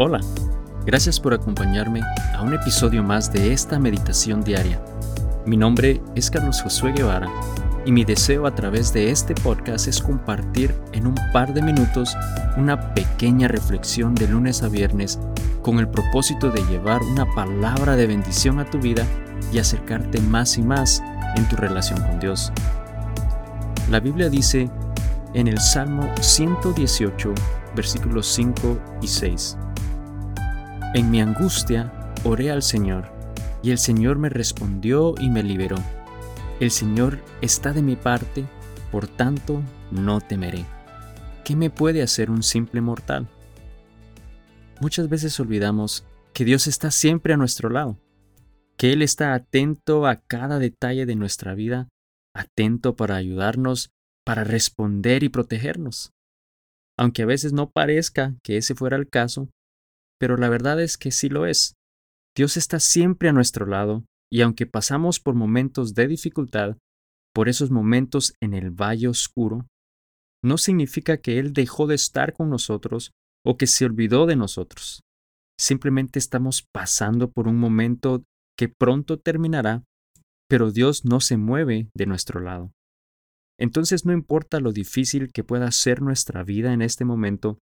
Hola, gracias por acompañarme a un episodio más de esta meditación diaria. Mi nombre es Carlos Josué Guevara y mi deseo a través de este podcast es compartir en un par de minutos una pequeña reflexión de lunes a viernes con el propósito de llevar una palabra de bendición a tu vida y acercarte más y más en tu relación con Dios. La Biblia dice en el Salmo 118, versículos 5 y 6. En mi angustia oré al Señor, y el Señor me respondió y me liberó. El Señor está de mi parte, por tanto no temeré. ¿Qué me puede hacer un simple mortal? Muchas veces olvidamos que Dios está siempre a nuestro lado, que Él está atento a cada detalle de nuestra vida, atento para ayudarnos, para responder y protegernos. Aunque a veces no parezca que ese fuera el caso, pero la verdad es que sí lo es. Dios está siempre a nuestro lado, y aunque pasamos por momentos de dificultad, por esos momentos en el valle oscuro, no significa que Él dejó de estar con nosotros o que se olvidó de nosotros. Simplemente estamos pasando por un momento que pronto terminará, pero Dios no se mueve de nuestro lado. Entonces no importa lo difícil que pueda ser nuestra vida en este momento,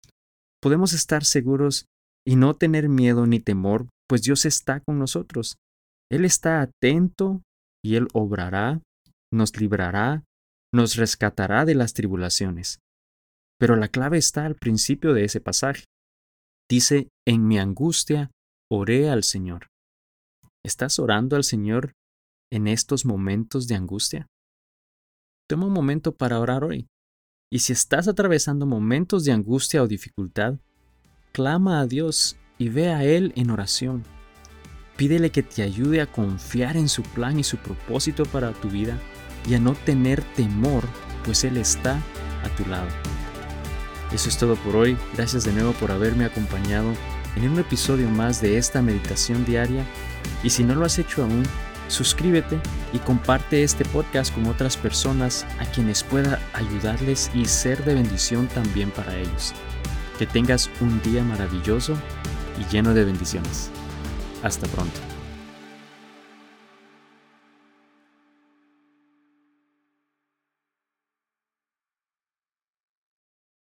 podemos estar seguros y no tener miedo ni temor, pues Dios está con nosotros. Él está atento y Él obrará, nos librará, nos rescatará de las tribulaciones. Pero la clave está al principio de ese pasaje. Dice, en mi angustia oré al Señor. ¿Estás orando al Señor en estos momentos de angustia? Toma un momento para orar hoy. Y si estás atravesando momentos de angustia o dificultad, clama a Dios y ve a Él en oración. Pídele que te ayude a confiar en su plan y su propósito para tu vida y a no tener temor, pues Él está a tu lado. Eso es todo por hoy. Gracias de nuevo por haberme acompañado en un episodio más de esta meditación diaria. Y si no lo has hecho aún, suscríbete y comparte este podcast con otras personas a quienes pueda ayudarles y ser de bendición también para ellos. Que tengas un día maravilloso y lleno de bendiciones. Hasta pronto.